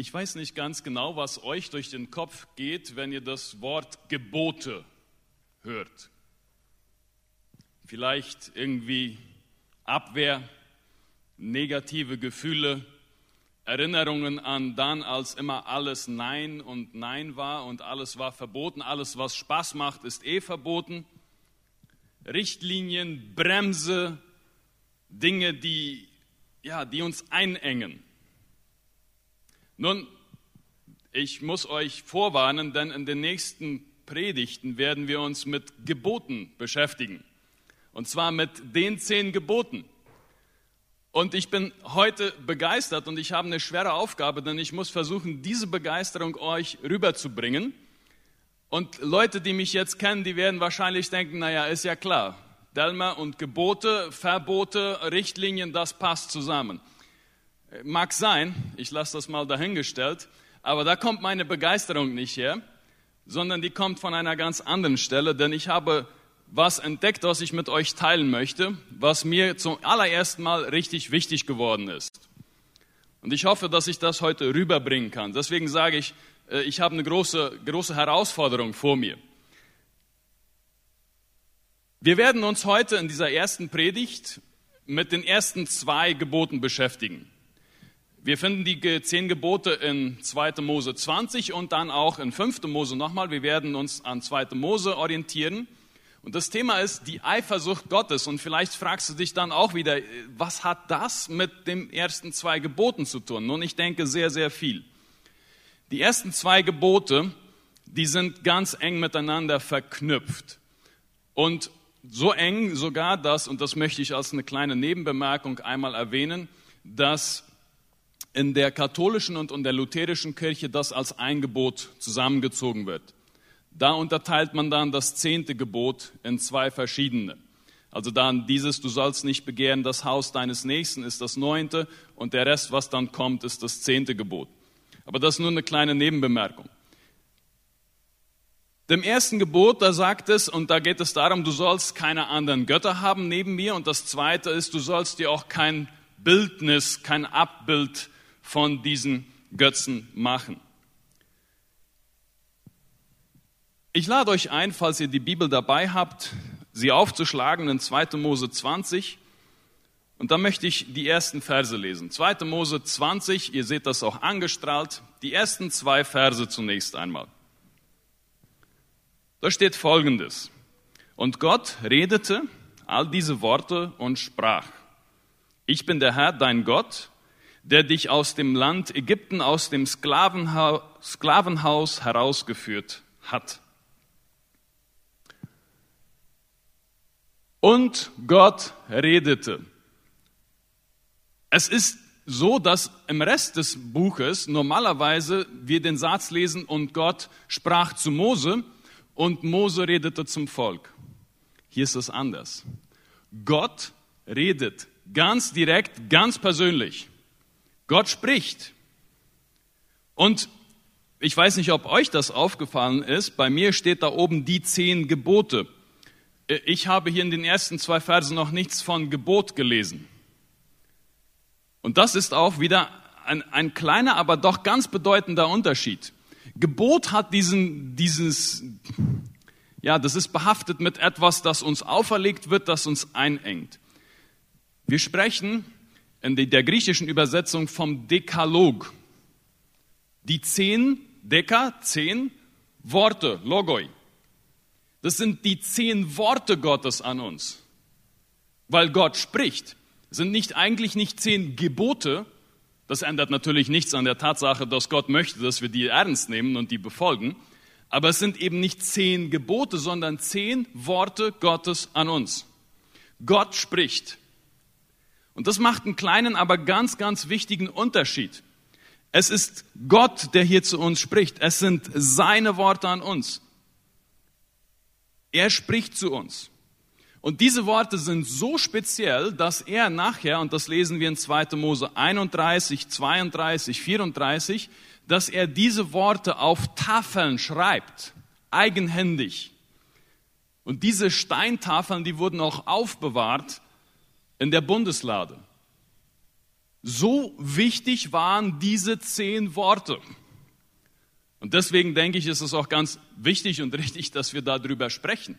Ich weiß nicht ganz genau, was euch durch den Kopf geht, wenn ihr das Wort Gebote hört. Vielleicht irgendwie Abwehr, negative Gefühle, Erinnerungen an dann, als immer alles Nein und Nein war und alles war verboten, alles, was Spaß macht, ist eh verboten. Richtlinien, Bremse, Dinge, die, ja, die uns einengen. Nun, ich muss euch vorwarnen, denn in den nächsten Predigten werden wir uns mit Geboten beschäftigen. Und zwar mit den zehn Geboten. Und ich bin heute begeistert und ich habe eine schwere Aufgabe, denn ich muss versuchen, diese Begeisterung euch rüberzubringen. Und Leute, die mich jetzt kennen, die werden wahrscheinlich denken, naja, ist ja klar, Delmer und Gebote, Verbote, Richtlinien, das passt zusammen. Mag sein, ich lasse das mal dahingestellt, aber da kommt meine Begeisterung nicht her, sondern die kommt von einer ganz anderen Stelle, denn ich habe was entdeckt, was ich mit euch teilen möchte, was mir zum allerersten Mal richtig wichtig geworden ist. Und ich hoffe, dass ich das heute rüberbringen kann. Deswegen sage ich, äh, ich habe eine große, große Herausforderung vor mir. Wir werden uns heute in dieser ersten Predigt mit den ersten zwei Geboten beschäftigen. Wir finden die zehn Gebote in 2. Mose 20 und dann auch in 5. Mose nochmal. Wir werden uns an 2. Mose orientieren. Und das Thema ist die Eifersucht Gottes. Und vielleicht fragst du dich dann auch wieder, was hat das mit den ersten zwei Geboten zu tun? Nun, ich denke sehr, sehr viel. Die ersten zwei Gebote, die sind ganz eng miteinander verknüpft. Und so eng sogar das, und das möchte ich als eine kleine Nebenbemerkung einmal erwähnen, dass in der katholischen und in der lutherischen Kirche das als ein Gebot zusammengezogen wird. Da unterteilt man dann das zehnte Gebot in zwei verschiedene. Also dann dieses, du sollst nicht begehren, das Haus deines Nächsten ist das neunte und der Rest, was dann kommt, ist das zehnte Gebot. Aber das ist nur eine kleine Nebenbemerkung. Dem ersten Gebot, da sagt es, und da geht es darum, du sollst keine anderen Götter haben neben mir. Und das zweite ist, du sollst dir auch kein Bildnis, kein Abbild von diesen Götzen machen. Ich lade euch ein, falls ihr die Bibel dabei habt, sie aufzuschlagen in 2. Mose 20. Und da möchte ich die ersten Verse lesen. 2. Mose 20, ihr seht das auch angestrahlt. Die ersten zwei Verse zunächst einmal. Da steht Folgendes. Und Gott redete all diese Worte und sprach. Ich bin der Herr, dein Gott, der dich aus dem Land Ägypten, aus dem Sklavenhaus, Sklavenhaus herausgeführt hat. Und Gott redete. Es ist so, dass im Rest des Buches normalerweise wir den Satz lesen und Gott sprach zu Mose und Mose redete zum Volk. Hier ist es anders. Gott redet ganz direkt, ganz persönlich. Gott spricht. Und ich weiß nicht, ob euch das aufgefallen ist, bei mir steht da oben die zehn Gebote. Ich habe hier in den ersten zwei Versen noch nichts von Gebot gelesen. Und das ist auch wieder ein, ein kleiner, aber doch ganz bedeutender Unterschied. Gebot hat diesen, dieses, ja, das ist behaftet mit etwas, das uns auferlegt wird, das uns einengt. Wir sprechen in der griechischen Übersetzung vom Dekalog. Die zehn Deka, zehn Worte, Logoi. Das sind die zehn Worte Gottes an uns. Weil Gott spricht. Sind nicht eigentlich nicht zehn Gebote. Das ändert natürlich nichts an der Tatsache, dass Gott möchte, dass wir die ernst nehmen und die befolgen. Aber es sind eben nicht zehn Gebote, sondern zehn Worte Gottes an uns. Gott spricht. Und das macht einen kleinen, aber ganz, ganz wichtigen Unterschied. Es ist Gott, der hier zu uns spricht. Es sind seine Worte an uns. Er spricht zu uns. Und diese Worte sind so speziell, dass er nachher, und das lesen wir in 2. Mose 31, 32, 34, dass er diese Worte auf Tafeln schreibt, eigenhändig. Und diese Steintafeln, die wurden auch aufbewahrt in der Bundeslade. So wichtig waren diese zehn Worte. Und deswegen denke ich, ist es auch ganz wichtig und richtig, dass wir darüber sprechen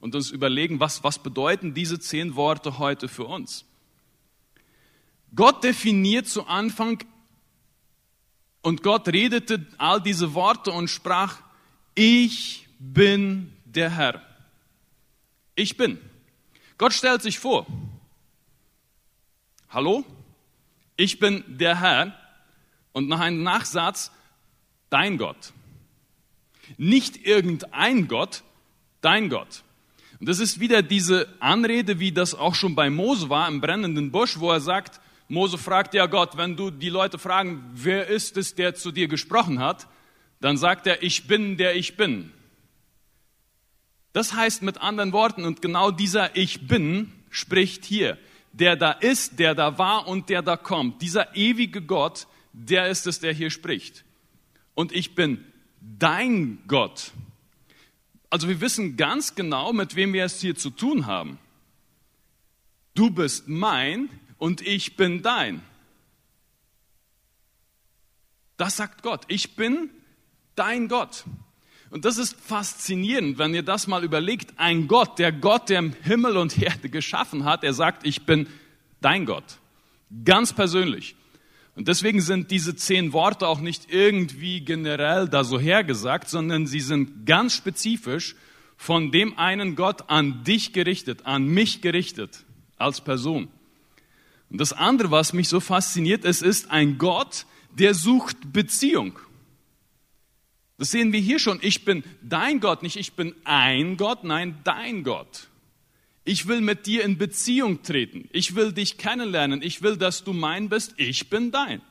und uns überlegen, was, was bedeuten diese zehn Worte heute für uns. Gott definiert zu Anfang und Gott redete all diese Worte und sprach, ich bin der Herr. Ich bin. Gott stellt sich vor. Hallo? Ich bin der Herr. Und nach einem Nachsatz, dein Gott. Nicht irgendein Gott, dein Gott. Und das ist wieder diese Anrede, wie das auch schon bei Mose war im brennenden Busch, wo er sagt, Mose fragt ja Gott, wenn du die Leute fragen, wer ist es, der zu dir gesprochen hat, dann sagt er, ich bin der ich bin. Das heißt mit anderen Worten, und genau dieser Ich bin spricht hier, der da ist, der da war und der da kommt. Dieser ewige Gott, der ist es, der hier spricht. Und ich bin dein Gott. Also wir wissen ganz genau, mit wem wir es hier zu tun haben. Du bist mein und ich bin dein. Das sagt Gott. Ich bin dein Gott. Und das ist faszinierend, wenn ihr das mal überlegt. Ein Gott, der Gott, der Himmel und Erde geschaffen hat, er sagt, ich bin dein Gott. Ganz persönlich. Und deswegen sind diese zehn Worte auch nicht irgendwie generell da so hergesagt, sondern sie sind ganz spezifisch von dem einen Gott an dich gerichtet, an mich gerichtet, als Person. Und das andere, was mich so fasziniert, es ist ein Gott, der sucht Beziehung. Das sehen wir hier schon. Ich bin dein Gott, nicht ich bin ein Gott, nein, dein Gott. Ich will mit dir in Beziehung treten. Ich will dich kennenlernen. Ich will, dass du mein bist. Ich bin dein.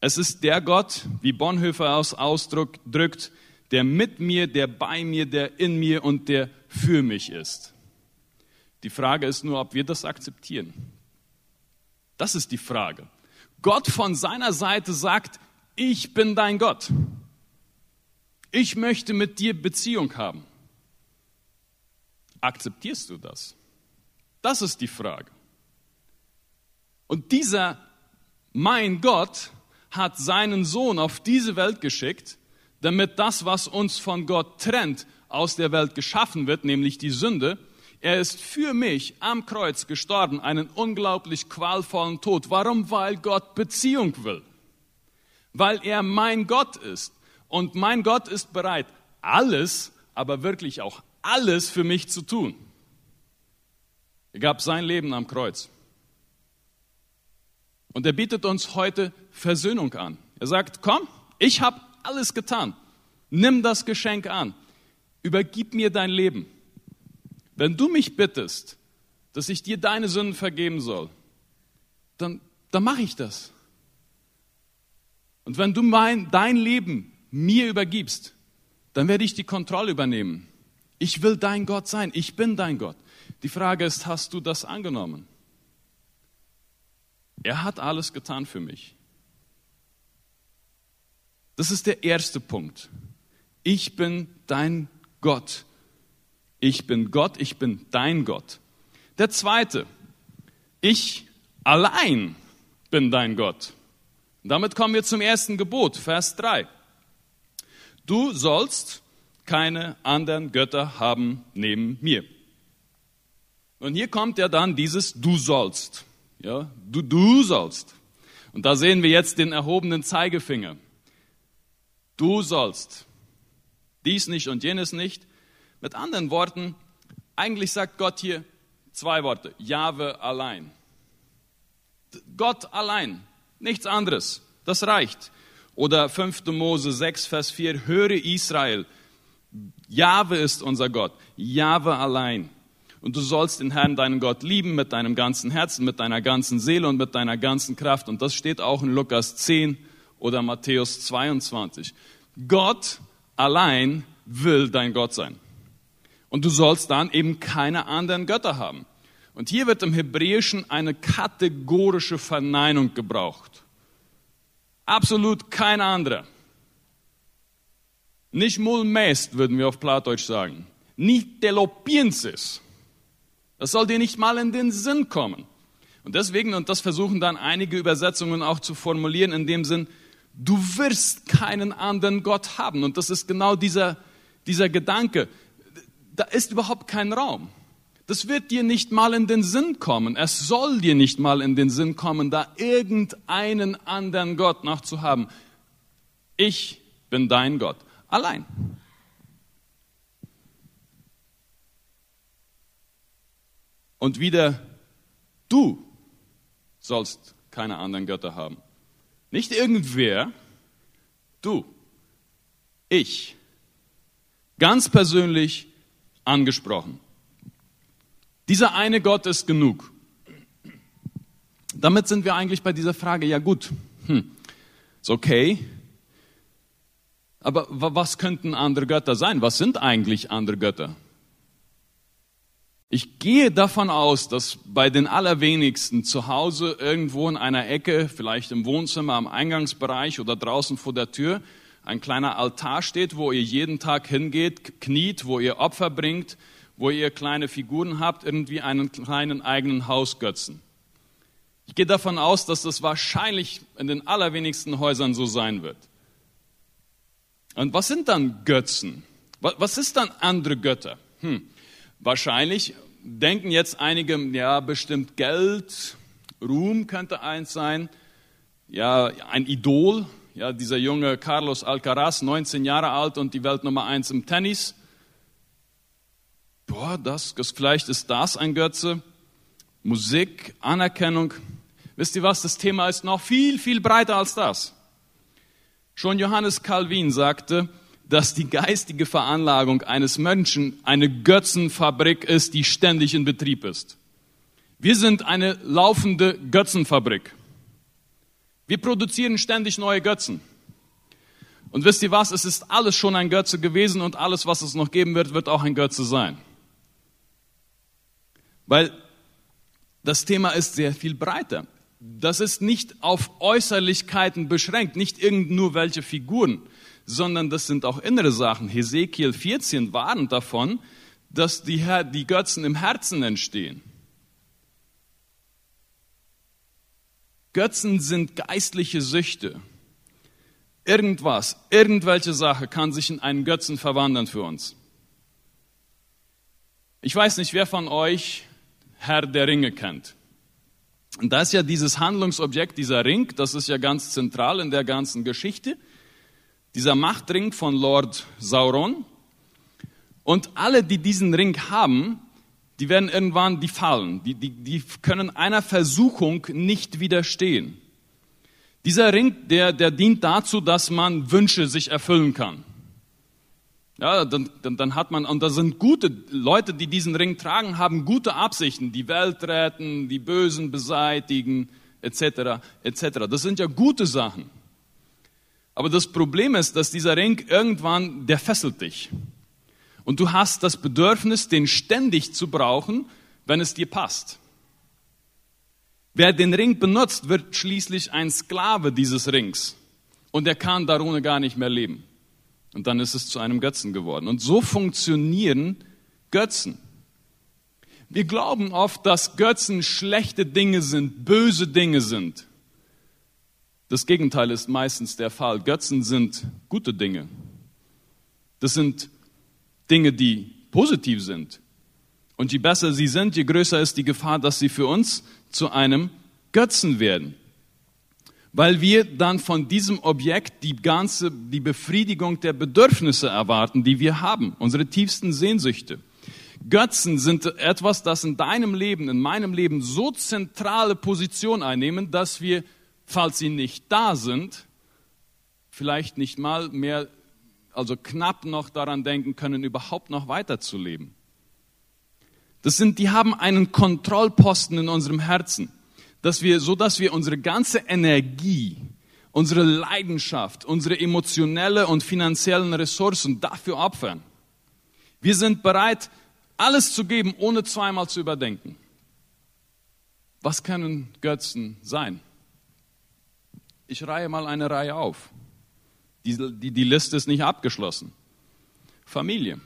Es ist der Gott, wie Bonhoeffer aus Ausdruck drückt, der mit mir, der bei mir, der in mir und der für mich ist. Die Frage ist nur, ob wir das akzeptieren. Das ist die Frage. Gott von seiner Seite sagt, ich bin dein Gott. Ich möchte mit dir Beziehung haben. Akzeptierst du das? Das ist die Frage. Und dieser mein Gott hat seinen Sohn auf diese Welt geschickt, damit das, was uns von Gott trennt, aus der Welt geschaffen wird, nämlich die Sünde. Er ist für mich am Kreuz gestorben, einen unglaublich qualvollen Tod. Warum? Weil Gott Beziehung will. Weil er mein Gott ist. Und mein Gott ist bereit, alles, aber wirklich auch alles für mich zu tun. Er gab sein Leben am Kreuz. Und er bietet uns heute Versöhnung an. Er sagt, komm, ich habe alles getan. Nimm das Geschenk an. Übergib mir dein Leben. Wenn du mich bittest, dass ich dir deine Sünden vergeben soll, dann, dann mache ich das. Und wenn du mein, dein Leben mir übergibst, dann werde ich die Kontrolle übernehmen. Ich will dein Gott sein. Ich bin dein Gott. Die Frage ist, hast du das angenommen? Er hat alles getan für mich. Das ist der erste Punkt. Ich bin dein Gott. Ich bin Gott, ich bin dein Gott. Der zweite, ich allein bin dein Gott. Damit kommen wir zum ersten Gebot, Vers 3. Du sollst keine anderen Götter haben neben mir. Und hier kommt ja dann dieses Du sollst. Ja, du, du sollst. Und da sehen wir jetzt den erhobenen Zeigefinger. Du sollst. Dies nicht und jenes nicht. Mit anderen Worten, eigentlich sagt Gott hier zwei Worte. Jahwe allein. Gott allein. Nichts anderes. Das reicht. Oder 5. Mose 6, Vers 4. Höre Israel. Jahwe ist unser Gott, Jahwe allein. Und du sollst den Herrn, deinen Gott, lieben mit deinem ganzen Herzen, mit deiner ganzen Seele und mit deiner ganzen Kraft. Und das steht auch in Lukas 10 oder Matthäus 22. Gott allein will dein Gott sein. Und du sollst dann eben keine anderen Götter haben. Und hier wird im Hebräischen eine kategorische Verneinung gebraucht. Absolut keine andere. Nicht mulmest, würden wir auf Plattdeutsch sagen. Nicht delopiensis. Das soll dir nicht mal in den Sinn kommen. Und deswegen, und das versuchen dann einige Übersetzungen auch zu formulieren, in dem Sinn, du wirst keinen anderen Gott haben. Und das ist genau dieser, dieser Gedanke. Da ist überhaupt kein Raum. Das wird dir nicht mal in den Sinn kommen. Es soll dir nicht mal in den Sinn kommen, da irgendeinen anderen Gott noch zu haben. Ich bin dein Gott. Allein. Und wieder, du sollst keine anderen Götter haben. Nicht irgendwer, du, ich, ganz persönlich angesprochen. Dieser eine Gott ist genug. Damit sind wir eigentlich bei dieser Frage, ja gut, hm, ist okay, aber was könnten andere Götter sein? Was sind eigentlich andere Götter? Ich gehe davon aus, dass bei den allerwenigsten zu Hause irgendwo in einer Ecke, vielleicht im Wohnzimmer, am Eingangsbereich oder draußen vor der Tür, ein kleiner Altar steht, wo ihr jeden Tag hingeht, kniet, wo ihr Opfer bringt, wo ihr kleine Figuren habt, irgendwie einen kleinen eigenen Hausgötzen. Ich gehe davon aus, dass das wahrscheinlich in den allerwenigsten Häusern so sein wird. Und was sind dann Götzen? Was ist dann andere Götter? Hm. Wahrscheinlich denken jetzt einige, ja, bestimmt Geld, Ruhm könnte eins sein, ja, ein Idol, ja, dieser junge Carlos Alcaraz, 19 Jahre alt und die Welt Nummer eins im Tennis. Das, das, vielleicht ist das ein Götze. Musik, Anerkennung. Wisst ihr was? Das Thema ist noch viel, viel breiter als das. Schon Johannes Calvin sagte, dass die geistige Veranlagung eines Menschen eine Götzenfabrik ist, die ständig in Betrieb ist. Wir sind eine laufende Götzenfabrik. Wir produzieren ständig neue Götzen. Und wisst ihr was? Es ist alles schon ein Götze gewesen und alles, was es noch geben wird, wird auch ein Götze sein. Weil das Thema ist sehr viel breiter. Das ist nicht auf Äußerlichkeiten beschränkt, nicht irgend nur welche Figuren sondern das sind auch innere Sachen. Hesekiel 14 warnt davon, dass die, die Götzen im Herzen entstehen. Götzen sind geistliche Süchte. Irgendwas, irgendwelche Sache kann sich in einen Götzen verwandeln für uns. Ich weiß nicht, wer von euch Herr der Ringe kennt. Und da ist ja dieses Handlungsobjekt, dieser Ring, das ist ja ganz zentral in der ganzen Geschichte dieser Machtring von Lord Sauron. Und alle, die diesen Ring haben, die werden irgendwann, die fallen. Die, die, die können einer Versuchung nicht widerstehen. Dieser Ring, der, der dient dazu, dass man Wünsche sich erfüllen kann. Ja, dann, dann, dann hat man, und da sind gute Leute, die diesen Ring tragen, haben gute Absichten, die Welt retten, die Bösen beseitigen, etc., etc. Das sind ja gute Sachen. Aber das Problem ist, dass dieser Ring irgendwann, der fesselt dich. Und du hast das Bedürfnis, den ständig zu brauchen, wenn es dir passt. Wer den Ring benutzt, wird schließlich ein Sklave dieses Rings. Und er kann darunter gar nicht mehr leben. Und dann ist es zu einem Götzen geworden. Und so funktionieren Götzen. Wir glauben oft, dass Götzen schlechte Dinge sind, böse Dinge sind. Das Gegenteil ist meistens der Fall. Götzen sind gute Dinge. Das sind Dinge, die positiv sind. Und je besser sie sind, je größer ist die Gefahr, dass sie für uns zu einem Götzen werden. Weil wir dann von diesem Objekt die ganze, die Befriedigung der Bedürfnisse erwarten, die wir haben, unsere tiefsten Sehnsüchte. Götzen sind etwas, das in deinem Leben, in meinem Leben so zentrale Position einnehmen, dass wir falls sie nicht da sind, vielleicht nicht mal mehr, also knapp noch daran denken können, überhaupt noch weiterzuleben. Das sind, die haben einen Kontrollposten in unserem Herzen, dass wir, so dass wir unsere ganze Energie, unsere Leidenschaft, unsere emotionelle und finanziellen Ressourcen dafür opfern. Wir sind bereit, alles zu geben, ohne zweimal zu überdenken. Was können Götzen sein? Ich reihe mal eine Reihe auf. Die, die, die Liste ist nicht abgeschlossen. Familie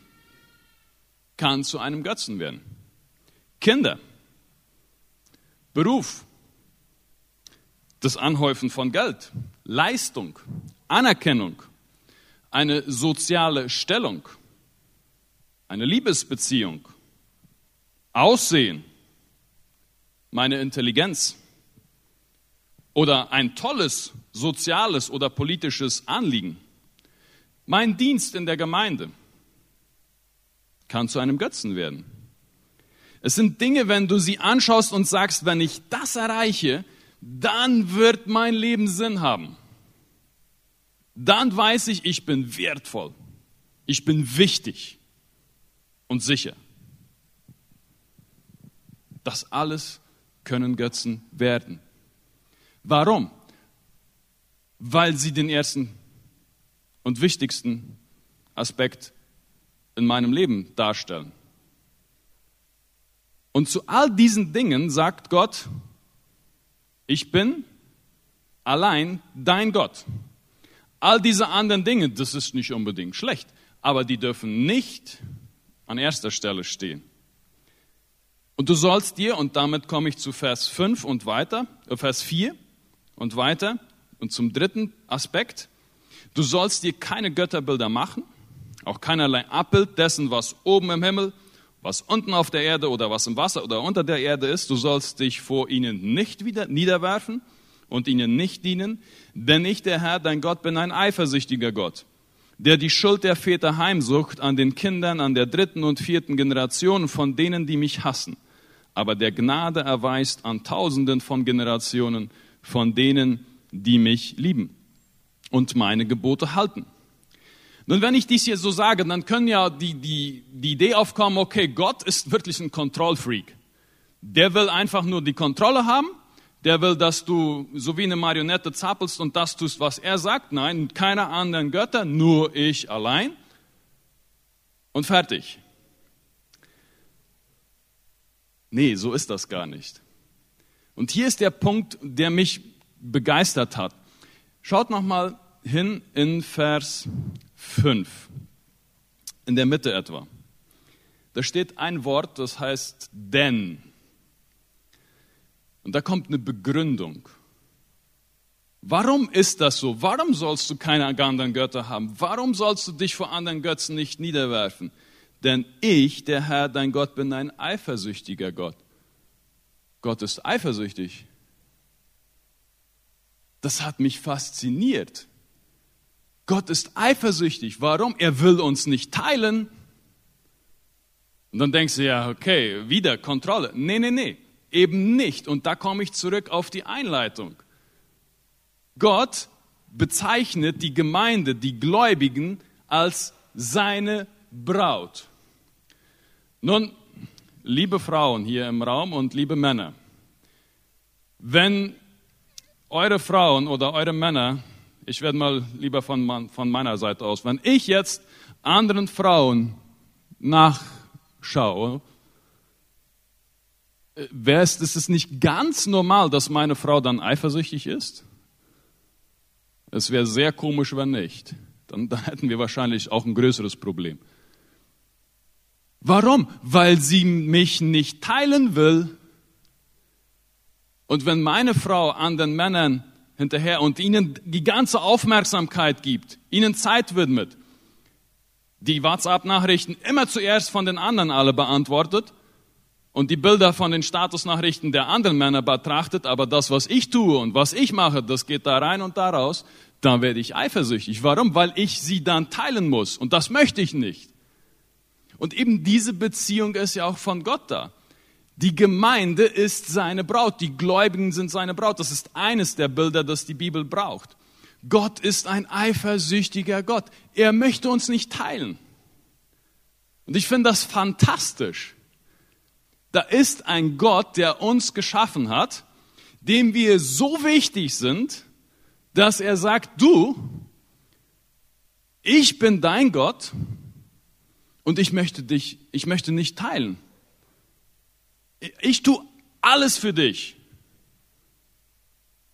kann zu einem Götzen werden. Kinder, Beruf, das Anhäufen von Geld, Leistung, Anerkennung, eine soziale Stellung, eine Liebesbeziehung, Aussehen, meine Intelligenz oder ein tolles soziales oder politisches Anliegen. Mein Dienst in der Gemeinde kann zu einem Götzen werden. Es sind Dinge, wenn du sie anschaust und sagst, wenn ich das erreiche, dann wird mein Leben Sinn haben. Dann weiß ich, ich bin wertvoll. Ich bin wichtig und sicher. Das alles können Götzen werden. Warum? Weil sie den ersten und wichtigsten Aspekt in meinem Leben darstellen. Und zu all diesen Dingen sagt Gott, ich bin allein dein Gott. All diese anderen Dinge, das ist nicht unbedingt schlecht, aber die dürfen nicht an erster Stelle stehen. Und du sollst dir, und damit komme ich zu Vers 5 und weiter, äh Vers 4 und weiter, und zum dritten Aspekt, du sollst dir keine Götterbilder machen, auch keinerlei Abbild dessen, was oben im Himmel, was unten auf der Erde oder was im Wasser oder unter der Erde ist. Du sollst dich vor ihnen nicht wieder niederwerfen und ihnen nicht dienen, denn ich, der Herr, dein Gott, bin ein eifersüchtiger Gott, der die Schuld der Väter heimsucht an den Kindern, an der dritten und vierten Generation von denen, die mich hassen aber der Gnade erweist an Tausenden von Generationen von denen, die mich lieben und meine Gebote halten. Nun, wenn ich dies hier so sage, dann können ja die, die, die Idee aufkommen, okay, Gott ist wirklich ein Kontrollfreak. Der will einfach nur die Kontrolle haben. Der will, dass du so wie eine Marionette zappelst und das tust, was er sagt. Nein, keine anderen Götter, nur ich allein. Und fertig. Nee, so ist das gar nicht. Und hier ist der Punkt, der mich begeistert hat. Schaut noch mal hin in Vers 5, in der Mitte etwa. Da steht ein Wort, das heißt denn. Und da kommt eine Begründung. Warum ist das so? Warum sollst du keine anderen Götter haben? Warum sollst du dich vor anderen Götzen nicht niederwerfen? Denn ich, der Herr, dein Gott, bin ein eifersüchtiger Gott. Gott ist eifersüchtig. Das hat mich fasziniert. Gott ist eifersüchtig. Warum? Er will uns nicht teilen. Und dann denkst du ja, okay, wieder Kontrolle. Nee, nee, nee, eben nicht. Und da komme ich zurück auf die Einleitung. Gott bezeichnet die Gemeinde, die Gläubigen, als seine Braut. Nun, liebe Frauen hier im Raum und liebe Männer, wenn eure Frauen oder eure Männer, ich werde mal lieber von, von meiner Seite aus, wenn ich jetzt anderen Frauen nachschaue, wäre es, ist es nicht ganz normal, dass meine Frau dann eifersüchtig ist? Es wäre sehr komisch, wenn nicht. Dann, dann hätten wir wahrscheinlich auch ein größeres Problem. Warum? Weil sie mich nicht teilen will. Und wenn meine Frau anderen Männern hinterher und ihnen die ganze Aufmerksamkeit gibt, ihnen Zeit widmet, die WhatsApp-Nachrichten immer zuerst von den anderen alle beantwortet und die Bilder von den Statusnachrichten der anderen Männer betrachtet, aber das, was ich tue und was ich mache, das geht da rein und da raus, dann werde ich eifersüchtig. Warum? Weil ich sie dann teilen muss und das möchte ich nicht. Und eben diese Beziehung ist ja auch von Gott da. Die Gemeinde ist seine Braut, die Gläubigen sind seine Braut. Das ist eines der Bilder, das die Bibel braucht. Gott ist ein eifersüchtiger Gott. Er möchte uns nicht teilen. Und ich finde das fantastisch. Da ist ein Gott, der uns geschaffen hat, dem wir so wichtig sind, dass er sagt, du, ich bin dein Gott und ich möchte dich, ich möchte nicht teilen. Ich tue alles für dich.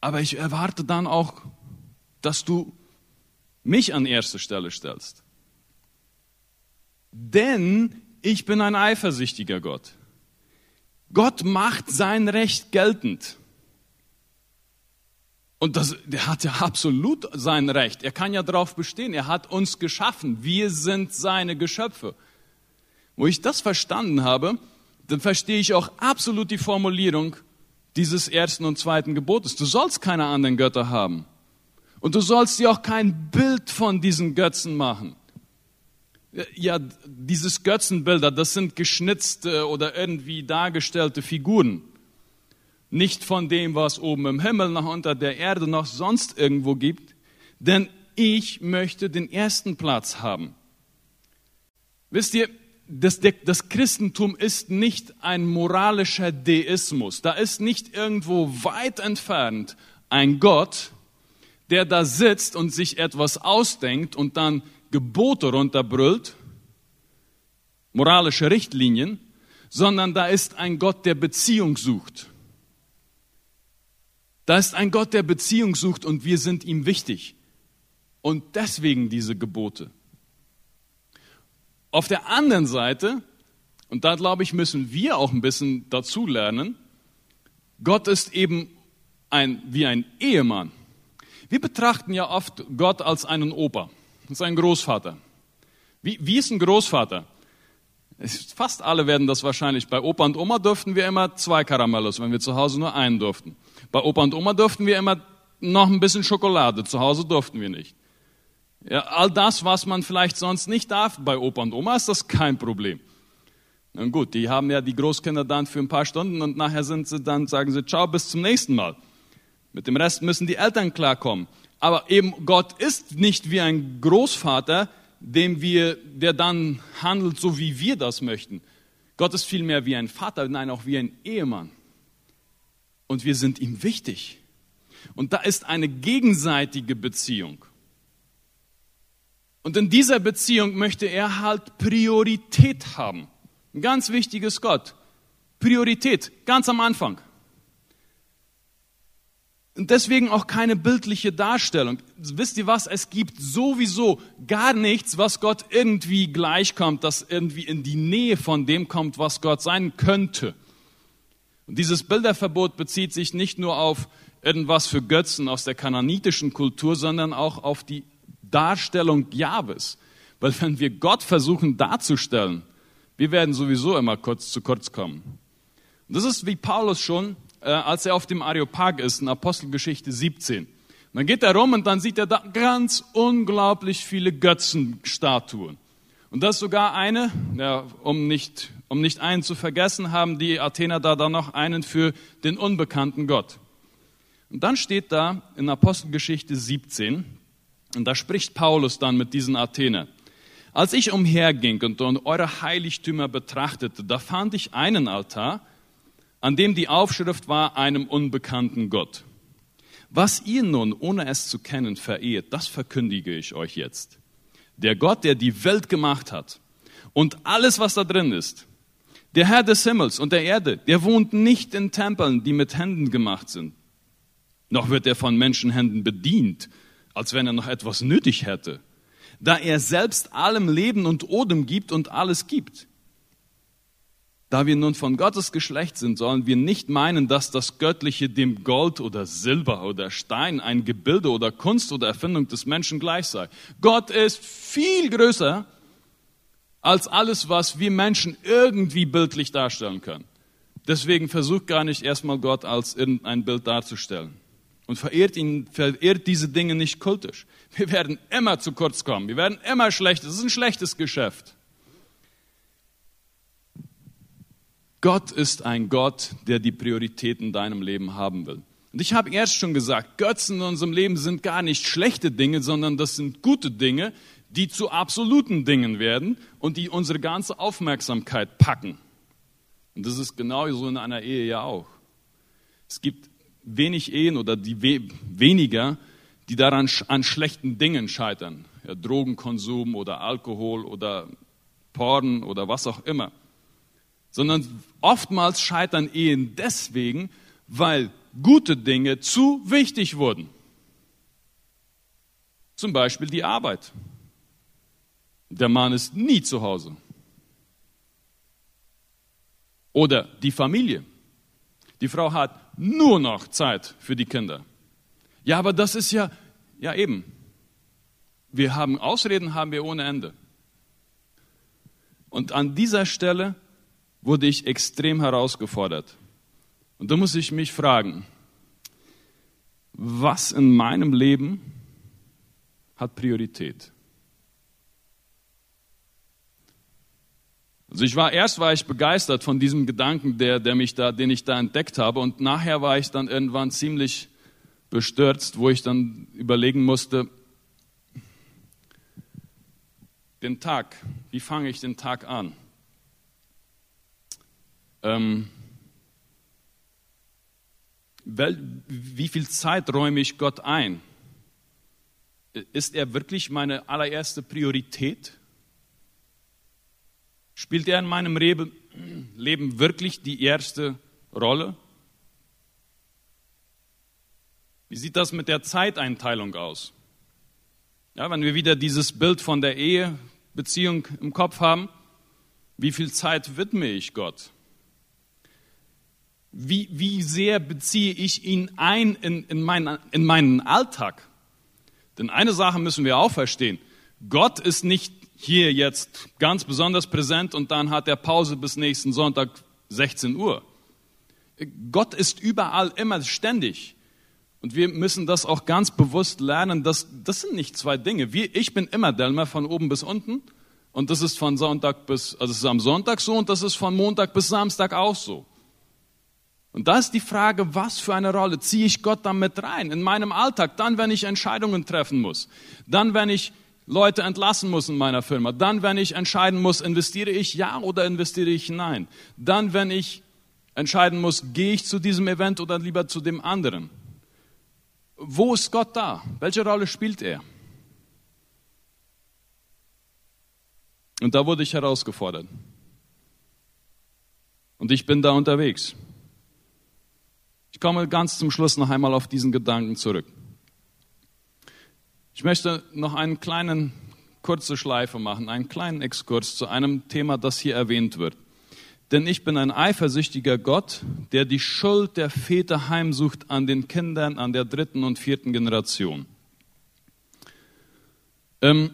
Aber ich erwarte dann auch, dass du mich an erste Stelle stellst. Denn ich bin ein eifersüchtiger Gott. Gott macht sein Recht geltend. Und das, der hat ja absolut sein Recht. Er kann ja darauf bestehen. Er hat uns geschaffen. Wir sind seine Geschöpfe. Wo ich das verstanden habe, dann verstehe ich auch absolut die Formulierung dieses ersten und zweiten Gebotes. Du sollst keine anderen Götter haben. Und du sollst dir auch kein Bild von diesen Götzen machen. Ja, dieses Götzenbilder, das sind geschnitzte oder irgendwie dargestellte Figuren nicht von dem, was oben im Himmel noch unter der Erde noch sonst irgendwo gibt, denn ich möchte den ersten Platz haben. Wisst ihr, das, das, Christentum ist nicht ein moralischer Deismus. Da ist nicht irgendwo weit entfernt ein Gott, der da sitzt und sich etwas ausdenkt und dann Gebote runterbrüllt, moralische Richtlinien, sondern da ist ein Gott, der Beziehung sucht. Da ist ein Gott, der Beziehung sucht und wir sind ihm wichtig. Und deswegen diese Gebote. Auf der anderen Seite, und da glaube ich, müssen wir auch ein bisschen dazu lernen, Gott ist eben ein, wie ein Ehemann. Wir betrachten ja oft Gott als einen Opa, als einen Großvater. Wie, wie ist ein Großvater? Fast alle werden das wahrscheinlich. Bei Opa und Oma durften wir immer zwei Karamellos, wenn wir zu Hause nur einen durften. Bei Opa und Oma durften wir immer noch ein bisschen Schokolade, zu Hause durften wir nicht. Ja, all das, was man vielleicht sonst nicht darf, bei Opa und Oma ist das kein Problem. Na gut, die haben ja die Großkinder dann für ein paar Stunden und nachher sind sie dann, sagen sie, ciao, bis zum nächsten Mal. Mit dem Rest müssen die Eltern klarkommen. Aber eben Gott ist nicht wie ein Großvater, dem wir, der dann handelt, so wie wir das möchten. Gott ist vielmehr wie ein Vater, nein, auch wie ein Ehemann und wir sind ihm wichtig. Und da ist eine gegenseitige Beziehung. Und in dieser Beziehung möchte er halt Priorität haben. Ein ganz wichtiges Gott. Priorität, ganz am Anfang. Und deswegen auch keine bildliche Darstellung. Wisst ihr was? Es gibt sowieso gar nichts, was Gott irgendwie gleichkommt, das irgendwie in die Nähe von dem kommt, was Gott sein könnte. Und dieses Bilderverbot bezieht sich nicht nur auf irgendwas für Götzen aus der kananitischen Kultur, sondern auch auf die Darstellung Jahwes. Weil wenn wir Gott versuchen darzustellen, wir werden sowieso immer kurz zu kurz kommen. Und das ist wie Paulus schon, äh, als er auf dem Areopag ist, in Apostelgeschichte 17. dann geht er rum und dann sieht er da ganz unglaublich viele Götzenstatuen. Und das sogar eine, ja, um nicht um nicht einen zu vergessen, haben die Athener da dann noch einen für den unbekannten Gott. Und dann steht da in Apostelgeschichte 17, und da spricht Paulus dann mit diesen Athener. Als ich umherging und eure Heiligtümer betrachtete, da fand ich einen Altar, an dem die Aufschrift war einem unbekannten Gott. Was ihr nun, ohne es zu kennen, verehrt, das verkündige ich euch jetzt. Der Gott, der die Welt gemacht hat und alles, was da drin ist, der Herr des Himmels und der Erde, der wohnt nicht in Tempeln, die mit Händen gemacht sind. Noch wird er von Menschenhänden bedient, als wenn er noch etwas nötig hätte, da er selbst allem Leben und Odem gibt und alles gibt. Da wir nun von Gottes Geschlecht sind, sollen wir nicht meinen, dass das Göttliche dem Gold oder Silber oder Stein, ein Gebilde oder Kunst oder Erfindung des Menschen gleich sei. Gott ist viel größer als alles, was wir Menschen irgendwie bildlich darstellen können. Deswegen versucht gar nicht erstmal Gott als irgendein Bild darzustellen. Und verehrt ihn, verehrt diese Dinge nicht kultisch. Wir werden immer zu kurz kommen. Wir werden immer schlecht. Es ist ein schlechtes Geschäft. Gott ist ein Gott, der die Priorität in deinem Leben haben will. Und ich habe erst schon gesagt, Götzen in unserem Leben sind gar nicht schlechte Dinge, sondern das sind gute Dinge, die zu absoluten Dingen werden und die unsere ganze Aufmerksamkeit packen. Und das ist genau so in einer Ehe ja auch. Es gibt wenig Ehen oder die we weniger, die daran an schlechten Dingen scheitern. Ja, Drogenkonsum oder Alkohol oder Porn oder was auch immer. Sondern oftmals scheitern Ehen deswegen, weil gute Dinge zu wichtig wurden. Zum Beispiel die Arbeit. Der Mann ist nie zu Hause. Oder die Familie. Die Frau hat nur noch Zeit für die Kinder. Ja, aber das ist ja, ja eben. Wir haben Ausreden, haben wir ohne Ende. Und an dieser Stelle wurde ich extrem herausgefordert. Und da muss ich mich fragen, was in meinem Leben hat Priorität? Also ich war erst war ich begeistert von diesem Gedanken, der, der mich da, den ich da entdeckt habe, und nachher war ich dann irgendwann ziemlich bestürzt, wo ich dann überlegen musste, den Tag, wie fange ich den Tag an? Ähm, wie viel Zeit räume ich Gott ein? Ist er wirklich meine allererste Priorität? Spielt er in meinem Leben wirklich die erste Rolle? Wie sieht das mit der Zeiteinteilung aus? Ja, wenn wir wieder dieses Bild von der Ehebeziehung im Kopf haben, wie viel Zeit widme ich Gott? Wie, wie sehr beziehe ich ihn ein in, in, mein, in meinen Alltag? Denn eine Sache müssen wir auch verstehen. Gott ist nicht hier jetzt ganz besonders präsent und dann hat er Pause bis nächsten Sonntag 16 Uhr. Gott ist überall immer ständig. Und wir müssen das auch ganz bewusst lernen. dass das sind nicht zwei Dinge. Wir, ich bin immer Delmer von oben bis unten. Und das ist von Sonntag bis, also es ist am Sonntag so und das ist von Montag bis Samstag auch so. Und da ist die Frage, was für eine Rolle ziehe ich Gott damit rein in meinem Alltag? Dann, wenn ich Entscheidungen treffen muss. Dann, wenn ich Leute entlassen muss in meiner Firma. Dann, wenn ich entscheiden muss, investiere ich ja oder investiere ich nein. Dann, wenn ich entscheiden muss, gehe ich zu diesem Event oder lieber zu dem anderen. Wo ist Gott da? Welche Rolle spielt er? Und da wurde ich herausgefordert. Und ich bin da unterwegs. Ich komme ganz zum Schluss noch einmal auf diesen Gedanken zurück. Ich möchte noch einen kleinen kurze Schleife machen, einen kleinen Exkurs zu einem Thema, das hier erwähnt wird. Denn ich bin ein eifersüchtiger Gott, der die Schuld der Väter heimsucht an den Kindern, an der dritten und vierten Generation. Ähm,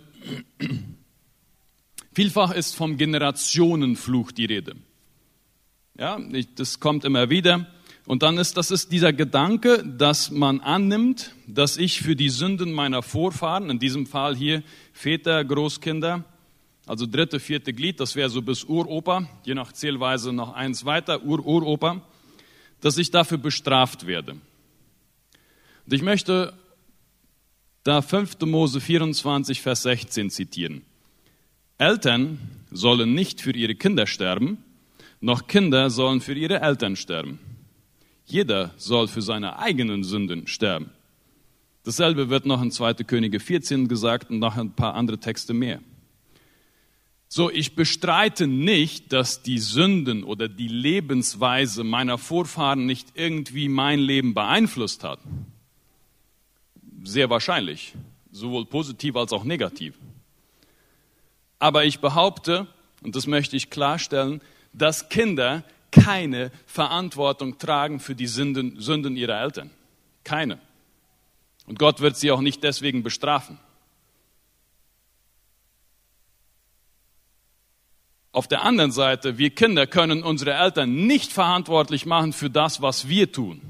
vielfach ist vom Generationenfluch die Rede. Ja, das kommt immer wieder. Und dann ist, das ist dieser Gedanke, dass man annimmt, dass ich für die Sünden meiner Vorfahren, in diesem Fall hier Väter, Großkinder, also dritte, vierte Glied, das wäre so bis Uropa, je nach Zählweise noch eins weiter, Ur-Uropa, dass ich dafür bestraft werde. Und ich möchte da 5. Mose 24, Vers 16 zitieren. Eltern sollen nicht für ihre Kinder sterben, noch Kinder sollen für ihre Eltern sterben. Jeder soll für seine eigenen Sünden sterben. Dasselbe wird noch in 2. Könige 14 gesagt und noch ein paar andere Texte mehr. So, ich bestreite nicht, dass die Sünden oder die Lebensweise meiner Vorfahren nicht irgendwie mein Leben beeinflusst hat. Sehr wahrscheinlich, sowohl positiv als auch negativ. Aber ich behaupte, und das möchte ich klarstellen, dass Kinder keine Verantwortung tragen für die Sünden, Sünden ihrer Eltern. Keine. Und Gott wird sie auch nicht deswegen bestrafen. Auf der anderen Seite, wir Kinder können unsere Eltern nicht verantwortlich machen für das, was wir tun.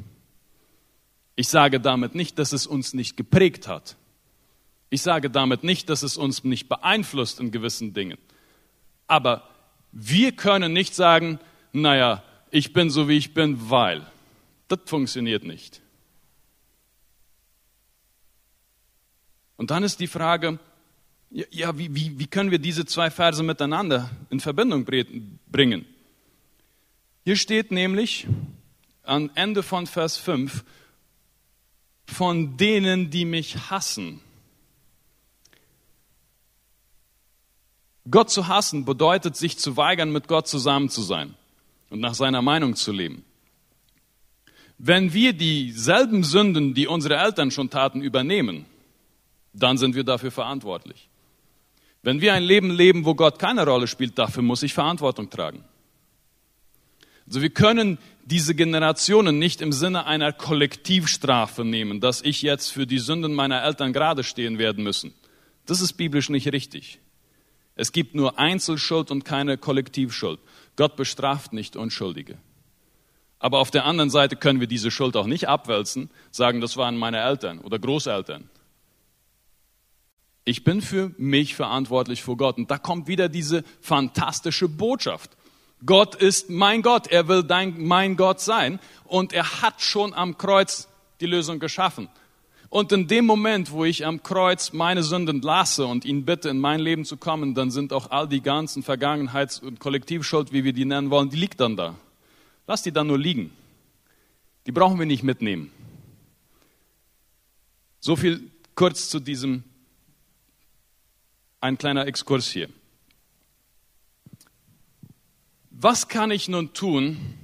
Ich sage damit nicht, dass es uns nicht geprägt hat. Ich sage damit nicht, dass es uns nicht beeinflusst in gewissen Dingen. Aber wir können nicht sagen, naja, ich bin so wie ich bin, weil. Das funktioniert nicht. Und dann ist die Frage, ja, wie, wie, wie können wir diese zwei Verse miteinander in Verbindung bringen? Hier steht nämlich am Ende von Vers 5, von denen, die mich hassen. Gott zu hassen bedeutet, sich zu weigern, mit Gott zusammen zu sein und nach seiner Meinung zu leben. Wenn wir dieselben Sünden, die unsere Eltern schon taten, übernehmen, dann sind wir dafür verantwortlich. Wenn wir ein Leben leben, wo Gott keine Rolle spielt, dafür muss ich Verantwortung tragen. Also wir können diese Generationen nicht im Sinne einer Kollektivstrafe nehmen, dass ich jetzt für die Sünden meiner Eltern gerade stehen werden müssen. Das ist biblisch nicht richtig. Es gibt nur Einzelschuld und keine Kollektivschuld. Gott bestraft nicht Unschuldige. Aber auf der anderen Seite können wir diese Schuld auch nicht abwälzen, sagen, das waren meine Eltern oder Großeltern. Ich bin für mich verantwortlich vor Gott. Und da kommt wieder diese fantastische Botschaft. Gott ist mein Gott. Er will dein, mein Gott sein. Und er hat schon am Kreuz die Lösung geschaffen. Und in dem Moment, wo ich am Kreuz meine Sünden lasse und ihn bitte, in mein Leben zu kommen, dann sind auch all die ganzen Vergangenheits- und Kollektivschuld, wie wir die nennen wollen, die liegt dann da. Lass die dann nur liegen. Die brauchen wir nicht mitnehmen. So viel kurz zu diesem, ein kleiner Exkurs hier. Was kann ich nun tun?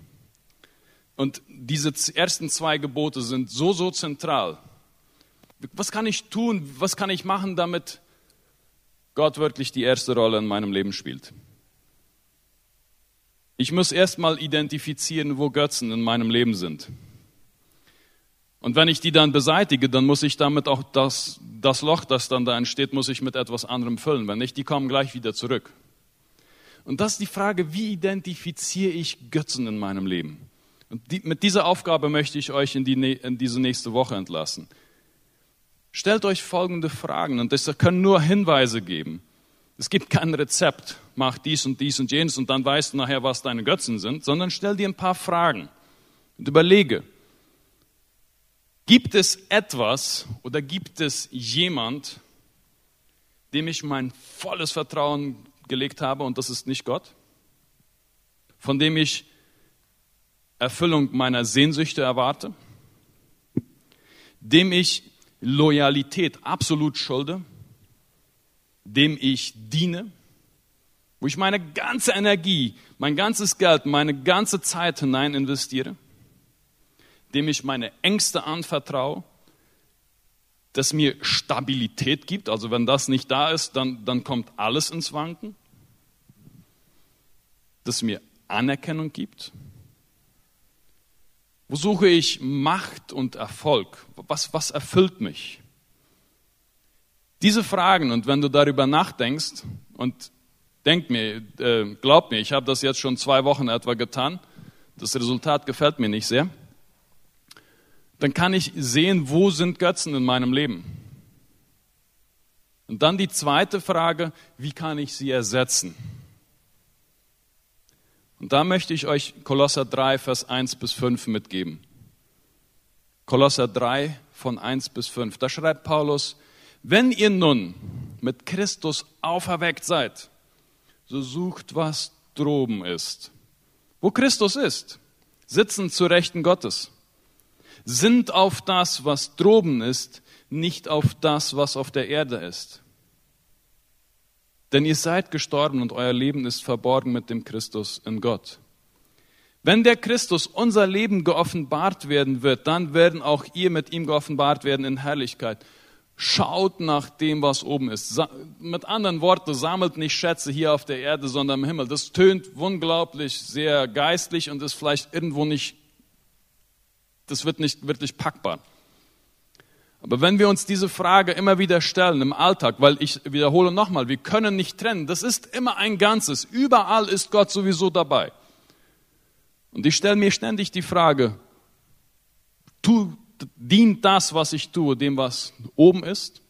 Und diese ersten zwei Gebote sind so, so zentral. Was kann ich tun? Was kann ich machen, damit Gott wirklich die erste Rolle in meinem Leben spielt? Ich muss erstmal identifizieren, wo Götzen in meinem Leben sind. Und wenn ich die dann beseitige, dann muss ich damit auch das, das Loch, das dann da entsteht, muss ich mit etwas anderem füllen. Wenn nicht, die kommen gleich wieder zurück. Und das ist die Frage, wie identifiziere ich Götzen in meinem Leben? Und die, mit dieser Aufgabe möchte ich euch in, die, in diese nächste Woche entlassen. Stellt euch folgende Fragen und das können nur Hinweise geben. Es gibt kein Rezept, mach dies und dies und jenes und dann weißt du nachher, was deine Götzen sind, sondern stell dir ein paar Fragen und überlege, gibt es etwas oder gibt es jemand, dem ich mein volles Vertrauen gelegt habe und das ist nicht Gott, von dem ich Erfüllung meiner Sehnsüchte erwarte, dem ich Loyalität absolut schulde, dem ich diene, wo ich meine ganze Energie, mein ganzes Geld, meine ganze Zeit hinein investiere, dem ich meine Ängste anvertraue, das mir Stabilität gibt, also wenn das nicht da ist, dann, dann kommt alles ins Wanken, das mir Anerkennung gibt, wo suche ich Macht und Erfolg? Was, was erfüllt mich? Diese Fragen, und wenn du darüber nachdenkst, und denk mir, äh, glaub mir, ich habe das jetzt schon zwei Wochen etwa getan, das Resultat gefällt mir nicht sehr, dann kann ich sehen, wo sind Götzen in meinem Leben. Und dann die zweite Frage, wie kann ich sie ersetzen? Und da möchte ich euch Kolosser 3, Vers 1 bis 5 mitgeben. Kolosser 3 von 1 bis 5. Da schreibt Paulus, wenn ihr nun mit Christus auferweckt seid, so sucht, was droben ist. Wo Christus ist, sitzen zu Rechten Gottes. Sind auf das, was droben ist, nicht auf das, was auf der Erde ist. Denn ihr seid gestorben und euer Leben ist verborgen mit dem Christus in Gott. Wenn der Christus unser Leben geoffenbart werden wird, dann werden auch ihr mit ihm geoffenbart werden in Herrlichkeit. Schaut nach dem, was oben ist. Mit anderen Worten, sammelt nicht Schätze hier auf der Erde, sondern im Himmel. Das tönt unglaublich sehr geistlich und ist vielleicht irgendwo nicht, das wird nicht wirklich packbar. Aber wenn wir uns diese Frage immer wieder stellen im Alltag, weil ich wiederhole nochmal, wir können nicht trennen, das ist immer ein Ganzes, überall ist Gott sowieso dabei. Und ich stelle mir ständig die Frage, tu, dient das, was ich tue, dem, was oben ist?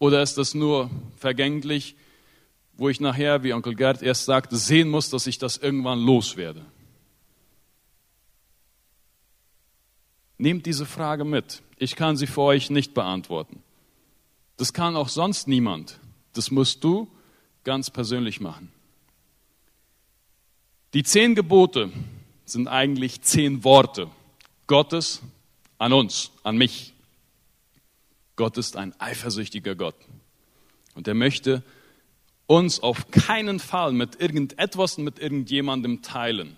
Oder ist das nur vergänglich, wo ich nachher, wie Onkel Gerd erst sagte, sehen muss, dass ich das irgendwann loswerde? Nehmt diese Frage mit. Ich kann sie für euch nicht beantworten. Das kann auch sonst niemand. Das musst du ganz persönlich machen. Die zehn Gebote sind eigentlich zehn Worte Gottes an uns, an mich. Gott ist ein eifersüchtiger Gott. Und er möchte uns auf keinen Fall mit irgendetwas und mit irgendjemandem teilen.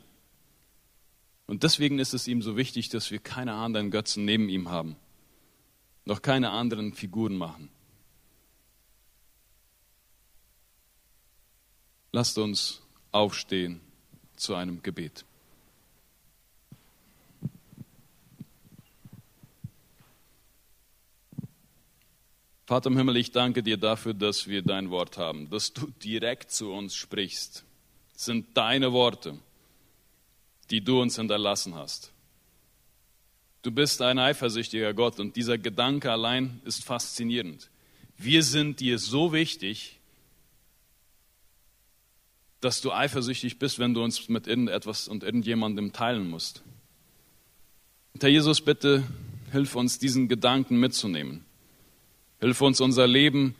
Und deswegen ist es ihm so wichtig, dass wir keine anderen Götzen neben ihm haben, noch keine anderen Figuren machen. Lasst uns aufstehen zu einem Gebet. Vater im Himmel, ich danke dir dafür, dass wir dein Wort haben, dass du direkt zu uns sprichst. Es sind deine Worte, die du uns hinterlassen hast. Du bist ein eifersüchtiger Gott und dieser Gedanke allein ist faszinierend. Wir sind dir so wichtig, dass du eifersüchtig bist, wenn du uns mit irgendetwas und irgendjemandem teilen musst. Herr Jesus, bitte hilf uns, diesen Gedanken mitzunehmen. Hilf uns, unser Leben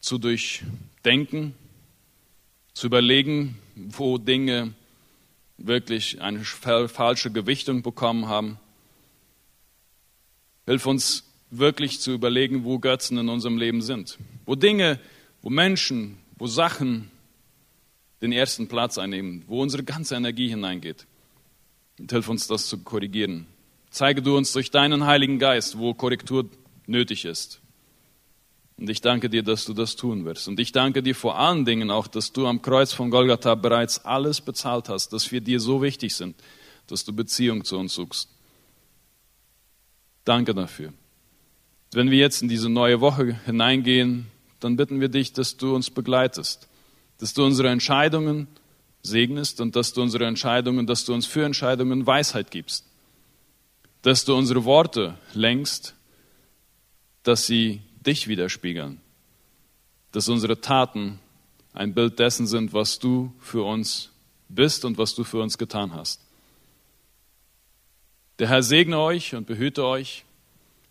zu durchdenken, zu überlegen, wo Dinge wirklich eine falsche Gewichtung bekommen haben. Hilf uns wirklich zu überlegen, wo Götzen in unserem Leben sind. Wo Dinge, wo Menschen, wo Sachen den ersten Platz einnehmen, wo unsere ganze Energie hineingeht. Und hilf uns, das zu korrigieren. Zeige du uns durch deinen Heiligen Geist, wo Korrektur nötig ist. Und ich danke dir, dass du das tun wirst. Und ich danke dir vor allen Dingen auch, dass du am Kreuz von Golgatha bereits alles bezahlt hast, dass wir dir so wichtig sind, dass du Beziehung zu uns suchst. Danke dafür. Wenn wir jetzt in diese neue Woche hineingehen, dann bitten wir dich, dass du uns begleitest, dass du unsere Entscheidungen segnest und dass du unsere Entscheidungen, dass du uns für Entscheidungen Weisheit gibst, dass du unsere Worte lenkst, dass sie dich widerspiegeln, dass unsere Taten ein Bild dessen sind, was du für uns bist und was du für uns getan hast. Der Herr segne euch und behüte euch.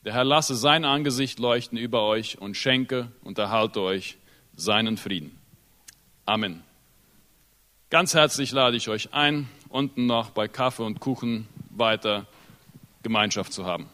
Der Herr lasse sein Angesicht leuchten über euch und schenke und erhalte euch seinen Frieden. Amen. Ganz herzlich lade ich euch ein, unten noch bei Kaffee und Kuchen weiter Gemeinschaft zu haben.